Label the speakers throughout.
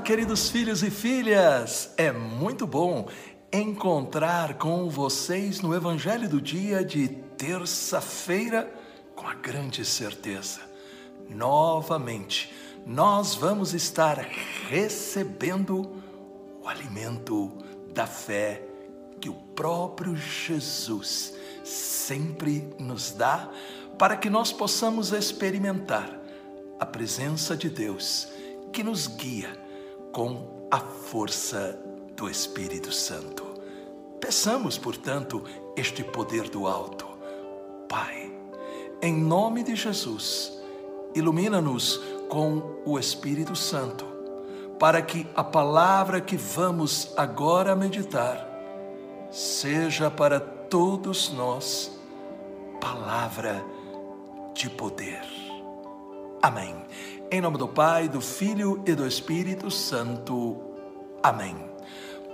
Speaker 1: queridos filhos e filhas! É muito bom encontrar com vocês no Evangelho do dia de terça-feira com a grande certeza. Novamente, nós vamos estar recebendo o alimento da fé que o próprio Jesus sempre nos dá para que nós possamos experimentar a presença de Deus que nos guia com a força do Espírito Santo. Peçamos, portanto, este poder do alto. Pai, em nome de Jesus, ilumina-nos com o Espírito Santo, para que a palavra que vamos agora meditar seja para todos nós palavra de poder. Amém. Em nome do Pai, do Filho e do Espírito Santo. Amém.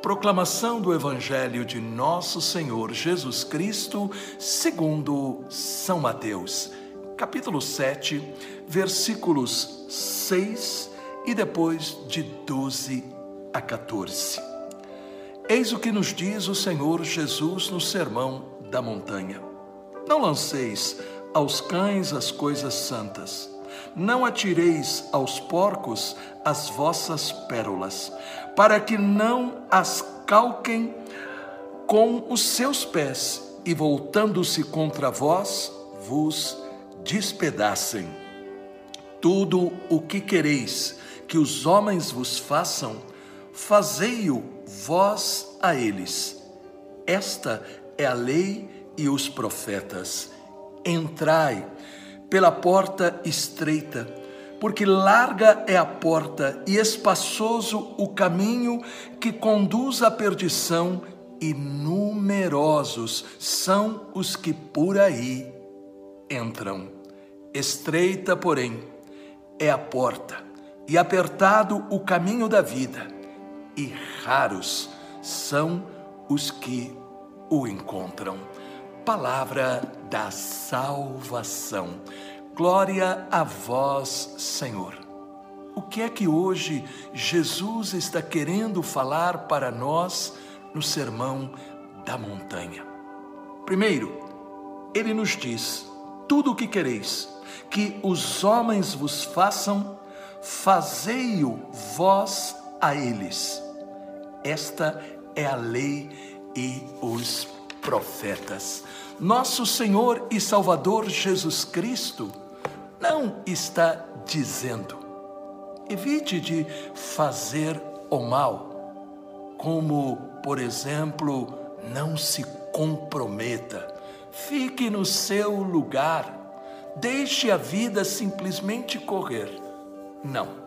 Speaker 1: Proclamação do Evangelho de Nosso Senhor Jesus Cristo, segundo São Mateus, capítulo 7, versículos 6 e depois de 12 a 14. Eis o que nos diz o Senhor Jesus no Sermão da Montanha: Não lanceis aos cães as coisas santas não atireis aos porcos as vossas pérolas, para que não as calquem com os seus pés e, voltando-se contra vós, vos despedacem. Tudo o que quereis que os homens vos façam, fazei-o vós a eles. Esta é a lei e os profetas. Entrai pela porta estreita, porque larga é a porta e espaçoso o caminho que conduz à perdição, e numerosos são os que por aí entram. Estreita, porém, é a porta, e apertado o caminho da vida, e raros são os que o encontram palavra da salvação. Glória a vós, Senhor. O que é que hoje Jesus está querendo falar para nós no sermão da montanha? Primeiro, ele nos diz: tudo o que quereis que os homens vos façam, fazei-o vós a eles. Esta é a lei e os profetas. Nosso Senhor e Salvador Jesus Cristo não está dizendo, evite de fazer o mal, como, por exemplo, não se comprometa, fique no seu lugar, deixe a vida simplesmente correr. Não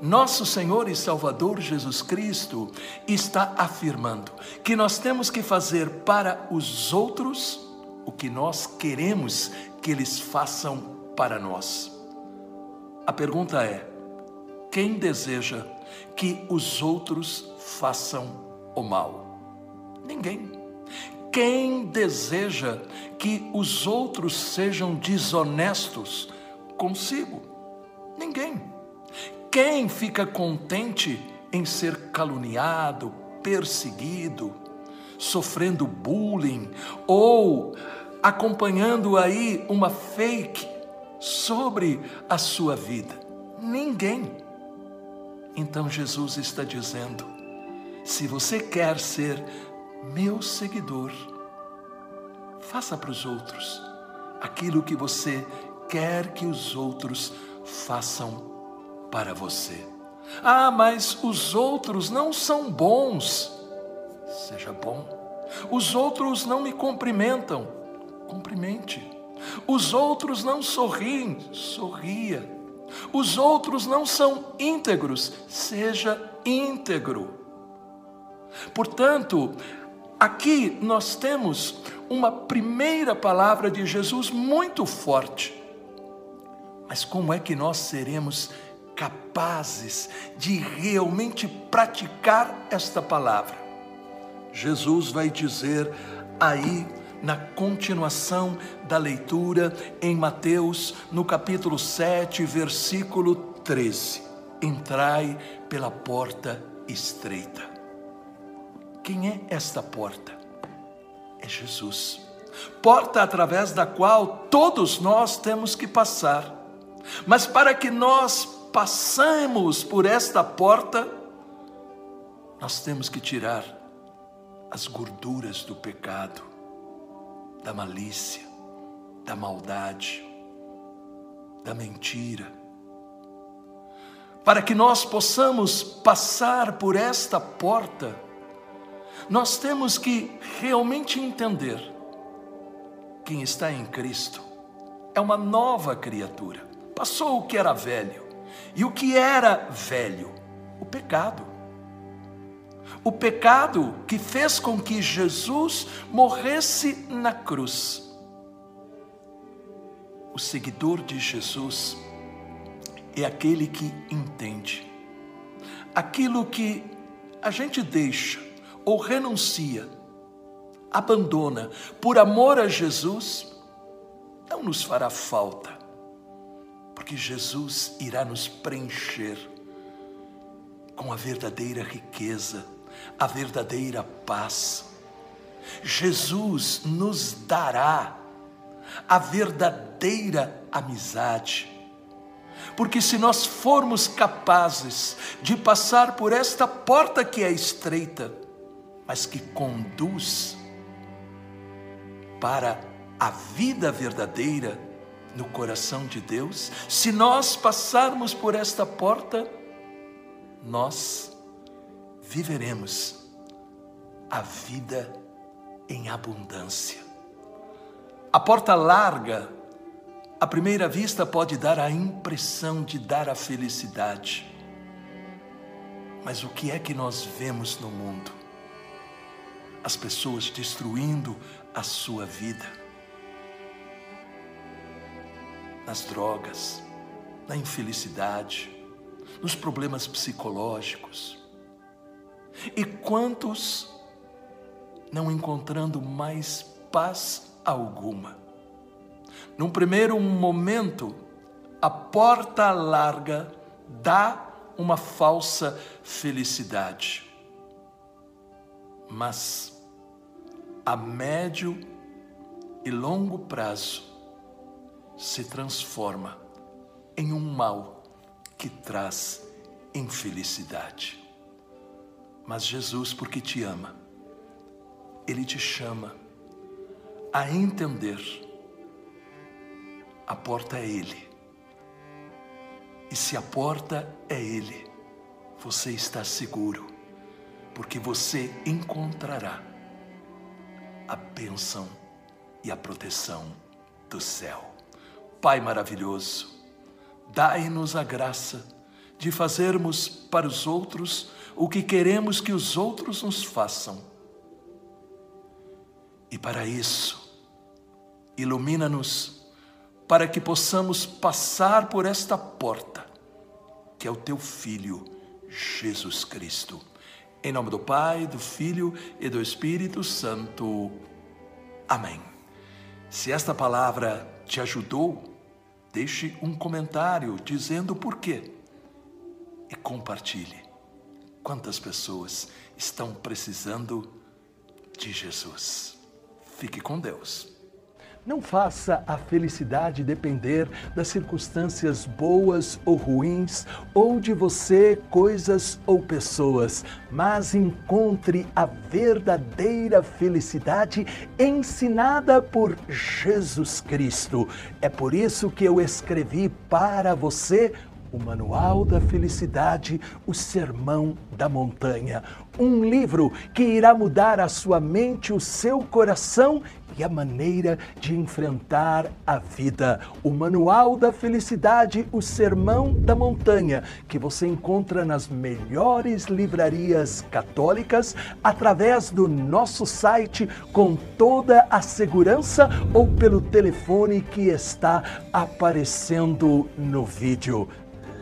Speaker 1: nosso Senhor e Salvador Jesus Cristo está afirmando que nós temos que fazer para os outros o que nós queremos que eles façam para nós. A pergunta é: quem deseja que os outros façam o mal? Ninguém. Quem deseja que os outros sejam desonestos consigo? Ninguém. Quem fica contente em ser caluniado, perseguido, sofrendo bullying ou acompanhando aí uma fake sobre a sua vida? Ninguém. Então Jesus está dizendo: se você quer ser meu seguidor, faça para os outros aquilo que você quer que os outros façam para você. Ah, mas os outros não são bons. Seja bom. Os outros não me cumprimentam. Cumprimente. Os outros não sorriem. Sorria. Os outros não são íntegros. Seja íntegro. Portanto, aqui nós temos uma primeira palavra de Jesus muito forte. Mas como é que nós seremos capazes de realmente praticar esta palavra. Jesus vai dizer aí na continuação da leitura em Mateus, no capítulo 7, versículo 13. entrai pela porta estreita. Quem é esta porta? É Jesus. Porta através da qual todos nós temos que passar. Mas para que nós passemos por esta porta, nós temos que tirar as gorduras do pecado, da malícia, da maldade, da mentira. Para que nós possamos passar por esta porta, nós temos que realmente entender: quem está em Cristo é uma nova criatura. Passou o que era velho. E o que era velho? O pecado. O pecado que fez com que Jesus morresse na cruz. O seguidor de Jesus é aquele que entende. Aquilo que a gente deixa ou renuncia, abandona por amor a Jesus, não nos fará falta, porque Jesus irá nos preencher com a verdadeira riqueza, a verdadeira paz. Jesus nos dará a verdadeira amizade. Porque se nós formos capazes de passar por esta porta que é estreita, mas que conduz para a vida verdadeira no coração de Deus, se nós passarmos por esta porta, nós viveremos a vida em abundância. A porta larga, à primeira vista, pode dar a impressão de dar a felicidade. Mas o que é que nós vemos no mundo? as pessoas destruindo a sua vida. Nas drogas, na infelicidade, nos problemas psicológicos. E quantos não encontrando mais paz alguma? Num primeiro momento, a porta larga dá uma falsa felicidade mas a médio e longo prazo se transforma em um mal que traz infelicidade. Mas Jesus, porque te ama, Ele te chama a entender: a porta é Ele. E se a porta é Ele, você está seguro porque você encontrará a bênção e a proteção do céu. Pai maravilhoso, dai-nos a graça de fazermos para os outros o que queremos que os outros nos façam. E para isso, ilumina-nos para que possamos passar por esta porta, que é o teu Filho, Jesus Cristo. Em nome do Pai, do Filho e do Espírito Santo. Amém. Se esta palavra te ajudou, deixe um comentário dizendo por quê e compartilhe. Quantas pessoas estão precisando de Jesus? Fique com Deus.
Speaker 2: Não faça a felicidade depender das circunstâncias boas ou ruins, ou de você, coisas ou pessoas, mas encontre a verdadeira felicidade ensinada por Jesus Cristo. É por isso que eu escrevi para você o Manual da Felicidade, o Sermão da Montanha. Um livro que irá mudar a sua mente, o seu coração e a maneira de enfrentar a vida. O Manual da Felicidade, o Sermão da Montanha, que você encontra nas melhores livrarias católicas através do nosso site com toda a segurança ou pelo telefone que está aparecendo no vídeo.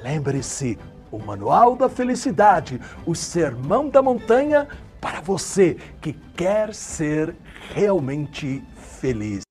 Speaker 2: Lembre-se, o Manual da Felicidade, o Sermão da Montanha, para você que quer ser realmente feliz.